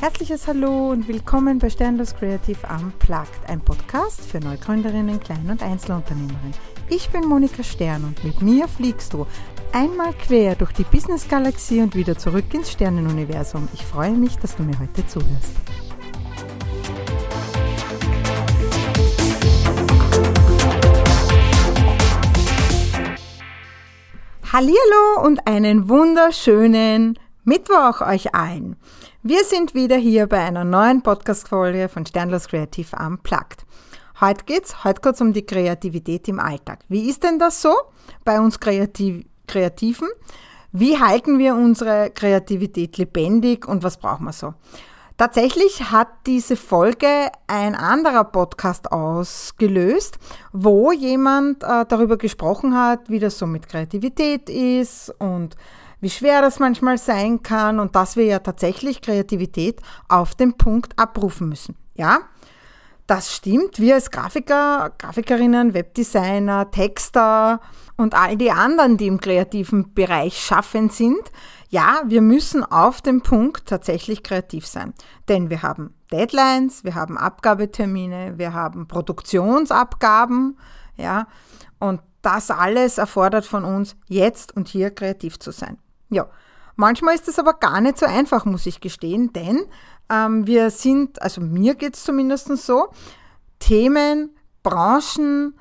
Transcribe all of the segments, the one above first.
Herzliches Hallo und willkommen bei Sternlos Creative Unplugged, ein Podcast für Neugründerinnen, Klein- und Einzelunternehmerinnen. Ich bin Monika Stern und mit mir fliegst du einmal quer durch die Business-Galaxie und wieder zurück ins Sternenuniversum. Ich freue mich, dass du mir heute zuhörst. Hallihallo und einen wunderschönen Mittwoch euch allen. Wir sind wieder hier bei einer neuen Podcast-Folge von Sternlos Kreativ Unplugged. Heute geht's, heute geht's um die Kreativität im Alltag. Wie ist denn das so bei uns Kreativ Kreativen? Wie halten wir unsere Kreativität lebendig und was brauchen wir so? Tatsächlich hat diese Folge ein anderer Podcast ausgelöst, wo jemand äh, darüber gesprochen hat, wie das so mit Kreativität ist und wie schwer das manchmal sein kann und dass wir ja tatsächlich Kreativität auf den Punkt abrufen müssen. Ja, das stimmt. Wir als Grafiker, Grafikerinnen, Webdesigner, Texter und all die anderen, die im kreativen Bereich schaffen sind, ja, wir müssen auf den Punkt tatsächlich kreativ sein. Denn wir haben Deadlines, wir haben Abgabetermine, wir haben Produktionsabgaben, ja, und das alles erfordert von uns, jetzt und hier kreativ zu sein. Ja, manchmal ist es aber gar nicht so einfach, muss ich gestehen, denn ähm, wir sind, also mir geht es zumindest so, Themen, Branchen,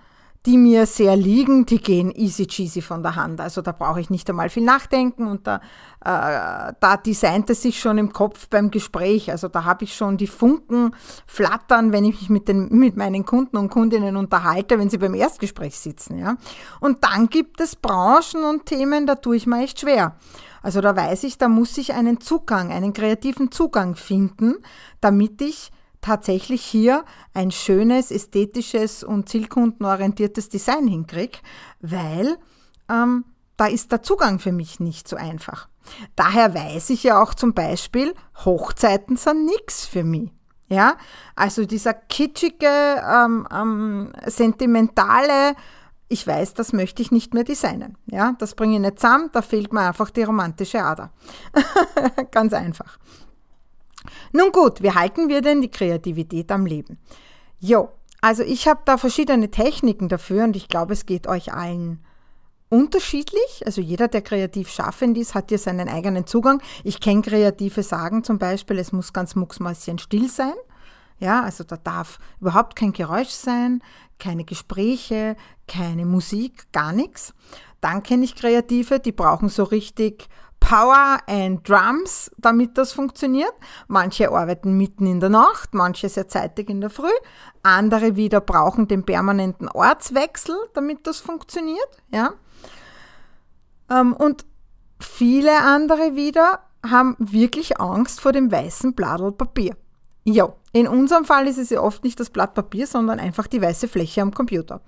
die mir sehr liegen, die gehen easy cheesy von der Hand. Also da brauche ich nicht einmal viel nachdenken und da, äh, da designt es sich schon im Kopf beim Gespräch. Also da habe ich schon die Funken flattern, wenn ich mich mit, den, mit meinen Kunden und Kundinnen unterhalte, wenn sie beim Erstgespräch sitzen. Ja? Und dann gibt es Branchen und Themen, da tue ich mir echt schwer. Also da weiß ich, da muss ich einen Zugang, einen kreativen Zugang finden, damit ich tatsächlich hier ein schönes, ästhetisches und zielkundenorientiertes Design hinkriege, weil ähm, da ist der Zugang für mich nicht so einfach. Daher weiß ich ja auch zum Beispiel, Hochzeiten sind nichts für mich. Ja, also dieser kitschige, ähm, ähm, sentimentale, ich weiß, das möchte ich nicht mehr designen. Ja, das bringe ich nicht zusammen, da fehlt mir einfach die romantische Ader. Ganz einfach. Nun gut, wie halten wir denn die Kreativität am Leben? Jo, also ich habe da verschiedene Techniken dafür und ich glaube, es geht euch allen unterschiedlich. Also jeder, der kreativ schaffend ist, hat hier seinen eigenen Zugang. Ich kenne kreative Sagen zum Beispiel, es muss ganz mucksmäuschen still sein. Ja, also da darf überhaupt kein Geräusch sein, keine Gespräche, keine Musik, gar nichts. Dann kenne ich Kreative, die brauchen so richtig Power and Drums, damit das funktioniert. Manche arbeiten mitten in der Nacht, manche sehr zeitig in der Früh. Andere wieder brauchen den permanenten Ortswechsel, damit das funktioniert. Ja. Ähm, und viele andere wieder haben wirklich Angst vor dem weißen Bladel Papier. Ja, in unserem Fall ist es ja oft nicht das Blatt Papier, sondern einfach die weiße Fläche am Computer.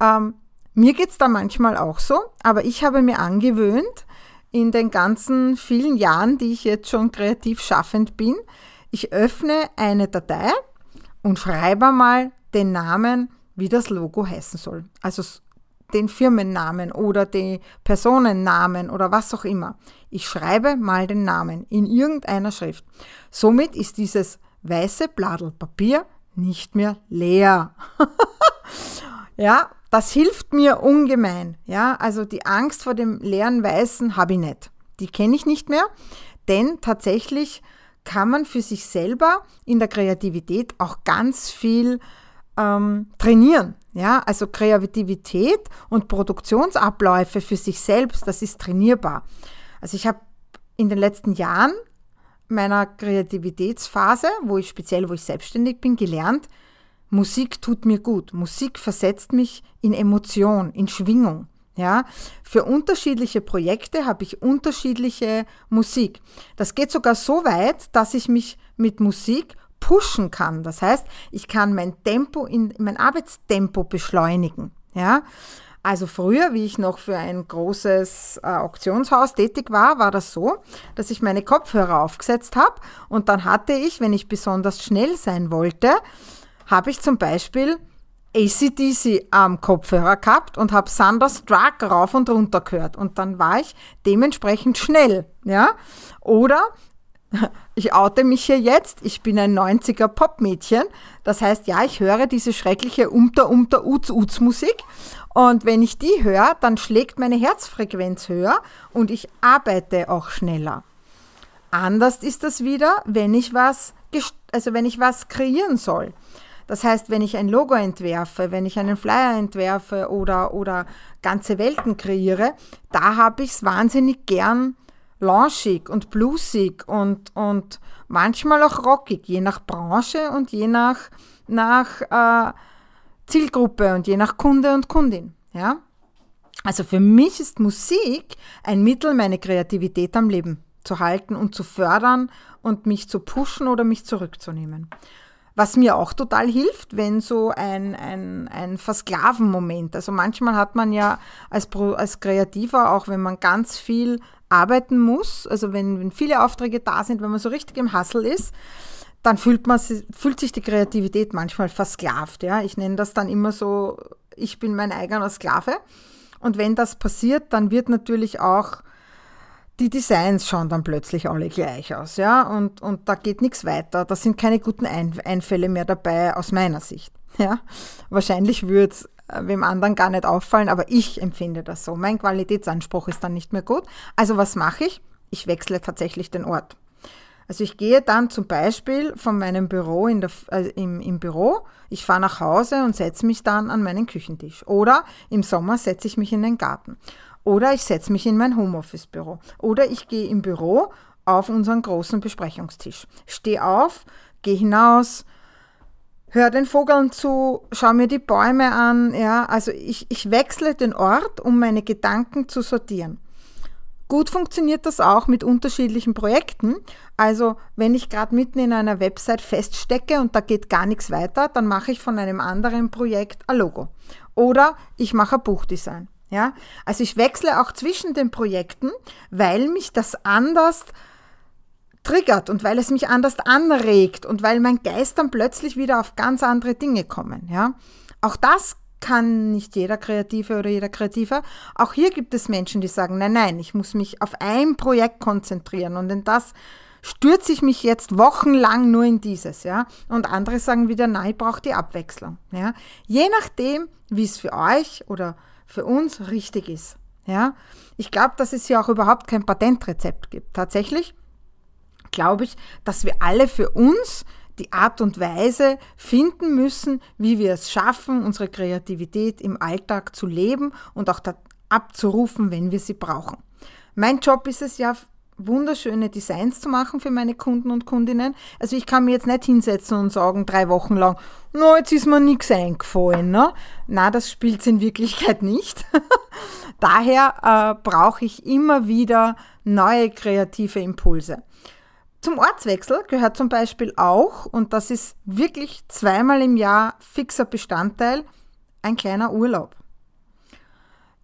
Ähm, mir geht es da manchmal auch so, aber ich habe mir angewöhnt, in den ganzen vielen Jahren, die ich jetzt schon kreativ schaffend bin, ich öffne eine Datei und schreibe mal den Namen, wie das Logo heißen soll. Also den Firmennamen oder den Personennamen oder was auch immer. Ich schreibe mal den Namen in irgendeiner Schrift. Somit ist dieses weiße Bladel Papier nicht mehr leer. ja, das hilft mir ungemein. Ja, also die Angst vor dem leeren Weißen habe ich nicht. Die kenne ich nicht mehr, denn tatsächlich kann man für sich selber in der Kreativität auch ganz viel ähm, trainieren. Ja, also Kreativität und Produktionsabläufe für sich selbst, das ist trainierbar. Also ich habe in den letzten Jahren meiner Kreativitätsphase, wo ich speziell, wo ich selbstständig bin, gelernt, Musik tut mir gut. Musik versetzt mich in Emotion, in Schwingung. Ja, für unterschiedliche Projekte habe ich unterschiedliche Musik. Das geht sogar so weit, dass ich mich mit Musik pushen kann. Das heißt, ich kann mein Tempo in mein Arbeitstempo beschleunigen. Ja, also früher, wie ich noch für ein großes äh, Auktionshaus tätig war, war das so, dass ich meine Kopfhörer aufgesetzt habe und dann hatte ich, wenn ich besonders schnell sein wollte, habe ich zum Beispiel ACDC am Kopfhörer gehabt und habe Thunderstruck rauf und runter gehört. Und dann war ich dementsprechend schnell. Ja? Oder ich oute mich hier jetzt, ich bin ein 90er Popmädchen. Das heißt, ja, ich höre diese schreckliche Umter, Umter, Uz, Uz Musik. Und wenn ich die höre, dann schlägt meine Herzfrequenz höher und ich arbeite auch schneller. Anders ist das wieder, wenn ich was, also wenn ich was kreieren soll. Das heißt, wenn ich ein Logo entwerfe, wenn ich einen Flyer entwerfe oder, oder ganze Welten kreiere, da habe ich es wahnsinnig gern launchig und bluesig und, und manchmal auch rockig, je nach Branche und je nach, nach äh, Zielgruppe und je nach Kunde und Kundin. Ja? Also für mich ist Musik ein Mittel, meine Kreativität am Leben zu halten und zu fördern und mich zu pushen oder mich zurückzunehmen. Was mir auch total hilft, wenn so ein, ein, ein Versklaven-Moment, also manchmal hat man ja als, als Kreativer, auch wenn man ganz viel arbeiten muss, also wenn, wenn viele Aufträge da sind, wenn man so richtig im Hassel ist, dann fühlt, man, fühlt sich die Kreativität manchmal versklavt. Ja? Ich nenne das dann immer so, ich bin mein eigener Sklave. Und wenn das passiert, dann wird natürlich auch die Designs schauen dann plötzlich alle gleich aus, ja, und, und da geht nichts weiter. Da sind keine guten Einfälle mehr dabei aus meiner Sicht, ja. Wahrscheinlich würde es äh, wem anderen gar nicht auffallen, aber ich empfinde das so. Mein Qualitätsanspruch ist dann nicht mehr gut. Also was mache ich? Ich wechsle tatsächlich den Ort. Also ich gehe dann zum Beispiel von meinem Büro in der, äh, im, im Büro, ich fahre nach Hause und setze mich dann an meinen Küchentisch. Oder im Sommer setze ich mich in den Garten. Oder ich setze mich in mein Homeoffice-Büro. Oder ich gehe im Büro auf unseren großen Besprechungstisch. Stehe auf, gehe hinaus, höre den Vogeln zu, schaue mir die Bäume an. Ja, also ich, ich wechsle den Ort, um meine Gedanken zu sortieren. Gut funktioniert das auch mit unterschiedlichen Projekten. Also wenn ich gerade mitten in einer Website feststecke und da geht gar nichts weiter, dann mache ich von einem anderen Projekt ein Logo. Oder ich mache ein Buchdesign. Ja, also ich wechsle auch zwischen den Projekten, weil mich das anders triggert und weil es mich anders anregt und weil mein Geist dann plötzlich wieder auf ganz andere Dinge kommen. Ja, auch das kann nicht jeder Kreative oder jeder Kreative. Auch hier gibt es Menschen, die sagen, nein, nein, ich muss mich auf ein Projekt konzentrieren und in das stürze ich mich jetzt wochenlang nur in dieses, ja. Und andere sagen wieder, nein, ich brauche die Abwechslung, ja. Je nachdem, wie es für euch oder für uns richtig ist, ja. Ich glaube, dass es hier auch überhaupt kein Patentrezept gibt. Tatsächlich glaube ich, dass wir alle für uns die Art und Weise finden müssen, wie wir es schaffen, unsere Kreativität im Alltag zu leben und auch abzurufen, wenn wir sie brauchen. Mein Job ist es ja, wunderschöne Designs zu machen für meine Kunden und Kundinnen. Also ich kann mir jetzt nicht hinsetzen und sagen, drei Wochen lang, no, jetzt ist mir nichts eingefallen. Ne? Na, das spielt in Wirklichkeit nicht. Daher äh, brauche ich immer wieder neue kreative Impulse. Zum Ortswechsel gehört zum Beispiel auch, und das ist wirklich zweimal im Jahr fixer Bestandteil, ein kleiner Urlaub.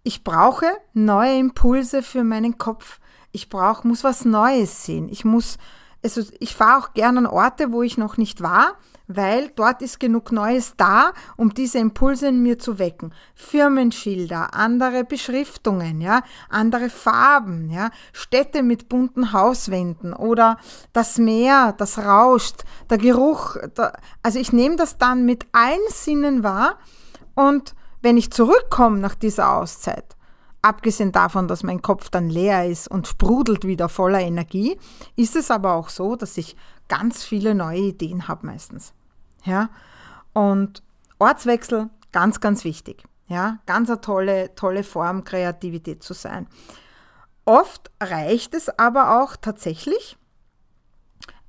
Ich brauche neue Impulse für meinen Kopf. Ich brauche, muss was Neues sehen. Ich muss, also ich fahre auch gerne an Orte, wo ich noch nicht war, weil dort ist genug Neues da, um diese Impulse in mir zu wecken. Firmenschilder, andere Beschriftungen, ja, andere Farben, ja, Städte mit bunten Hauswänden oder das Meer, das rauscht, der Geruch. Der, also ich nehme das dann mit allen Sinnen wahr und wenn ich zurückkomme nach dieser Auszeit, abgesehen davon, dass mein Kopf dann leer ist und sprudelt wieder voller Energie, ist es aber auch so, dass ich ganz viele neue Ideen habe meistens. Ja? Und Ortswechsel, ganz, ganz wichtig. Ja? Ganz eine tolle, tolle Form, Kreativität zu sein. Oft reicht es aber auch tatsächlich,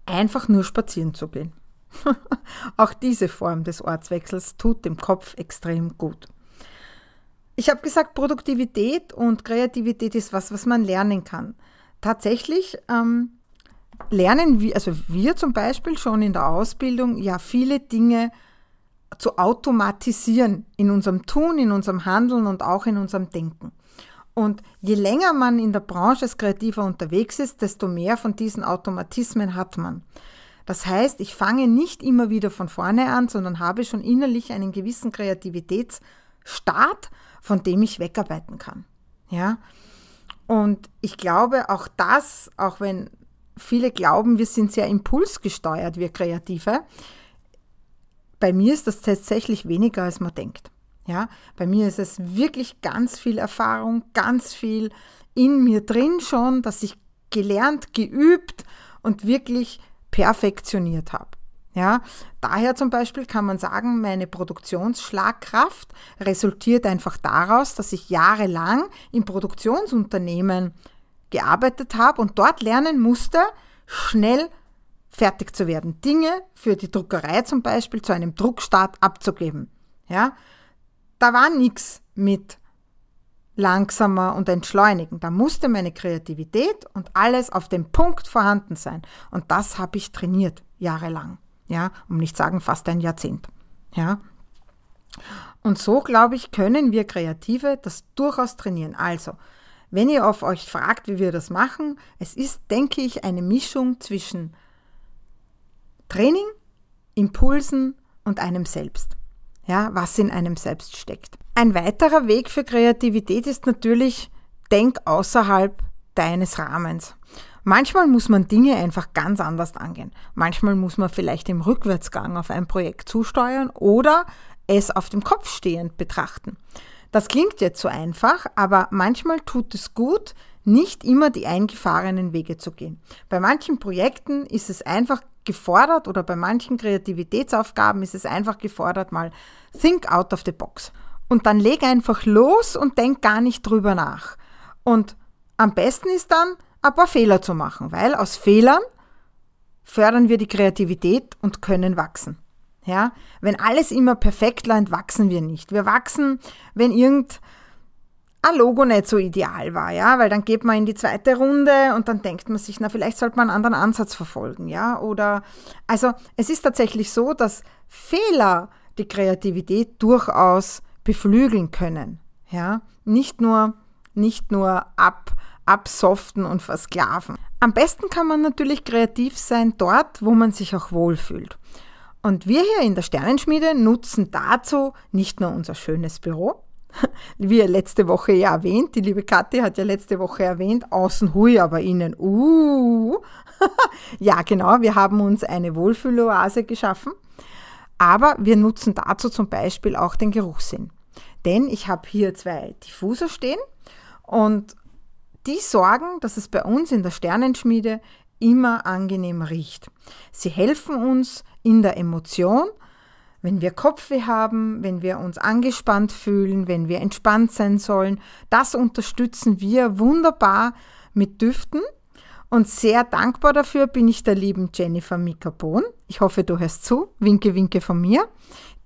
einfach nur spazieren zu gehen. auch diese Form des Ortswechsels tut dem Kopf extrem gut. Ich habe gesagt, Produktivität und Kreativität ist was, was man lernen kann. Tatsächlich ähm, lernen wir, also wir zum Beispiel schon in der Ausbildung, ja viele Dinge zu automatisieren in unserem Tun, in unserem Handeln und auch in unserem Denken. Und je länger man in der Branche als Kreativer unterwegs ist, desto mehr von diesen Automatismen hat man. Das heißt, ich fange nicht immer wieder von vorne an, sondern habe schon innerlich einen gewissen Kreativitätsstart, von dem ich wegarbeiten kann. Ja? Und ich glaube, auch das, auch wenn viele glauben, wir sind sehr impulsgesteuert, wir Kreative. Bei mir ist das tatsächlich weniger, als man denkt. Ja, bei mir ist es wirklich ganz viel Erfahrung, ganz viel in mir drin schon, dass ich gelernt, geübt und wirklich perfektioniert habe. Ja, daher zum Beispiel kann man sagen, meine Produktionsschlagkraft resultiert einfach daraus, dass ich jahrelang im Produktionsunternehmen gearbeitet habe und dort lernen musste, schnell fertig zu werden. Dinge für die Druckerei zum Beispiel zu einem Druckstart abzugeben. Ja, da war nichts mit langsamer und entschleunigen. Da musste meine Kreativität und alles auf dem Punkt vorhanden sein. Und das habe ich trainiert, jahrelang. Ja, um nicht sagen fast ein Jahrzehnt. Ja. Und so, glaube ich, können wir Kreative das durchaus trainieren. Also, wenn ihr auf euch fragt, wie wir das machen, es ist, denke ich, eine Mischung zwischen Training, Impulsen und einem selbst. Ja, was in einem selbst steckt. Ein weiterer Weg für Kreativität ist natürlich, denk außerhalb deines Rahmens. Manchmal muss man Dinge einfach ganz anders angehen. Manchmal muss man vielleicht im Rückwärtsgang auf ein Projekt zusteuern oder es auf dem Kopf stehend betrachten. Das klingt jetzt so einfach, aber manchmal tut es gut, nicht immer die eingefahrenen Wege zu gehen. Bei manchen Projekten ist es einfach gefordert oder bei manchen Kreativitätsaufgaben ist es einfach gefordert, mal think out of the box. Und dann leg einfach los und denk gar nicht drüber nach. Und am besten ist dann, ein paar Fehler zu machen, weil aus Fehlern fördern wir die Kreativität und können wachsen. Ja, wenn alles immer perfekt läuft, wachsen wir nicht. Wir wachsen, wenn irgend ein Logo nicht so ideal war, ja, weil dann geht man in die zweite Runde und dann denkt man sich, na, vielleicht sollte man einen anderen Ansatz verfolgen, ja, oder, also, es ist tatsächlich so, dass Fehler die Kreativität durchaus beflügeln können, ja, nicht nur, nicht nur ab, absoften und versklaven. Am besten kann man natürlich kreativ sein dort, wo man sich auch wohlfühlt. Und wir hier in der Sternenschmiede nutzen dazu nicht nur unser schönes Büro, wie letzte Woche ja erwähnt, die liebe Kathi hat ja letzte Woche erwähnt, außen hui, aber innen uh. ja, genau, wir haben uns eine Wohlfühloase geschaffen, aber wir nutzen dazu zum Beispiel auch den Geruchssinn. Denn ich habe hier zwei Diffuser stehen und die sorgen, dass es bei uns in der Sternenschmiede immer angenehm riecht. Sie helfen uns in der Emotion, wenn wir Kopfweh haben, wenn wir uns angespannt fühlen, wenn wir entspannt sein sollen. Das unterstützen wir wunderbar mit Düften. Und sehr dankbar dafür bin ich der lieben Jennifer Mikabon. Ich hoffe, du hörst zu. Winke, winke von mir.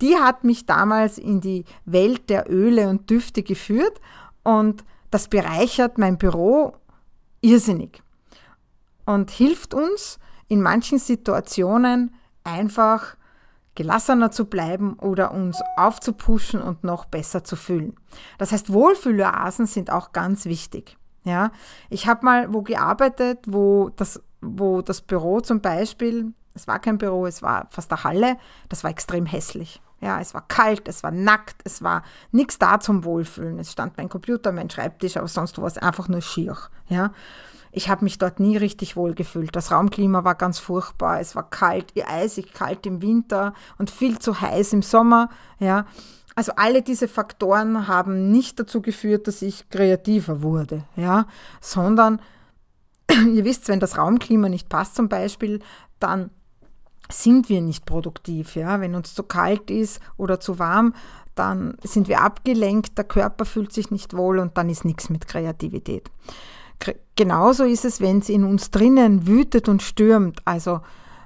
Die hat mich damals in die Welt der Öle und Düfte geführt und das bereichert mein Büro irrsinnig und hilft uns in manchen Situationen einfach gelassener zu bleiben oder uns aufzupuschen und noch besser zu fühlen. Das heißt, Wohlfühloasen sind auch ganz wichtig. Ja, ich habe mal wo gearbeitet, wo das, wo das Büro zum Beispiel, es war kein Büro, es war fast eine Halle, das war extrem hässlich. Ja, es war kalt, es war nackt, es war nichts da zum Wohlfühlen. Es stand mein Computer, mein Schreibtisch, aber sonst war es einfach nur schier. Ja, ich habe mich dort nie richtig wohl gefühlt. Das Raumklima war ganz furchtbar. Es war kalt, eisig kalt im Winter und viel zu heiß im Sommer. Ja, also alle diese Faktoren haben nicht dazu geführt, dass ich kreativer wurde, ja, sondern ihr wisst, wenn das Raumklima nicht passt zum Beispiel, dann sind wir nicht produktiv. Ja? Wenn uns zu kalt ist oder zu warm, dann sind wir abgelenkt, der Körper fühlt sich nicht wohl und dann ist nichts mit Kreativität. Genauso ist es, wenn es in uns drinnen wütet und stürmt. Also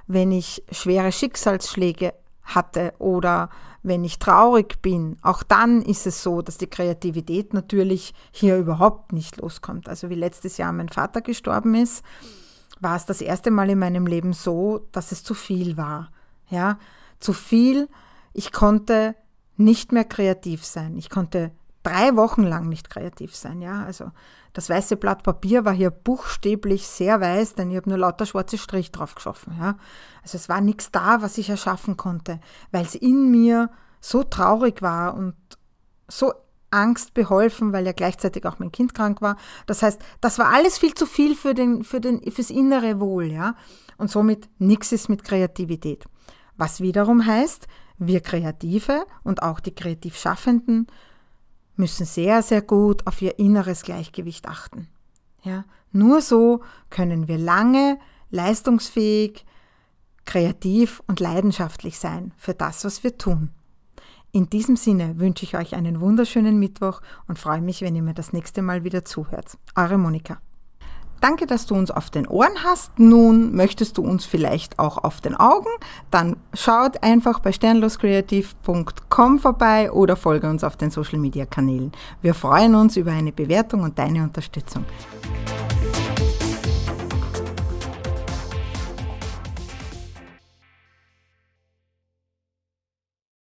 wenn ich schwere Schicksalsschläge hatte oder wenn ich traurig bin, auch dann ist es so, dass die Kreativität natürlich hier überhaupt nicht loskommt. Also wie letztes Jahr mein Vater gestorben ist, war es das erste Mal in meinem Leben so, dass es zu viel war. Ja, zu viel. Ich konnte nicht mehr kreativ sein. Ich konnte drei Wochen lang nicht kreativ sein. Ja, also das weiße Blatt Papier war hier buchstäblich sehr weiß, denn ich habe nur lauter schwarze Strich drauf geschaffen. Ja, also es war nichts da, was ich erschaffen konnte, weil es in mir so traurig war und so Angst beholfen, weil ja gleichzeitig auch mein Kind krank war. Das heißt, das war alles viel zu viel für den, für den, fürs innere Wohl, ja. Und somit nichts ist mit Kreativität. Was wiederum heißt, wir Kreative und auch die kreativ Schaffenden müssen sehr, sehr gut auf ihr inneres Gleichgewicht achten. Ja, nur so können wir lange, leistungsfähig, kreativ und leidenschaftlich sein für das, was wir tun. In diesem Sinne wünsche ich euch einen wunderschönen Mittwoch und freue mich, wenn ihr mir das nächste Mal wieder zuhört. Eure Monika. Danke, dass du uns auf den Ohren hast. Nun möchtest du uns vielleicht auch auf den Augen? Dann schaut einfach bei sternloskreativ.com vorbei oder folge uns auf den Social Media Kanälen. Wir freuen uns über eine Bewertung und deine Unterstützung.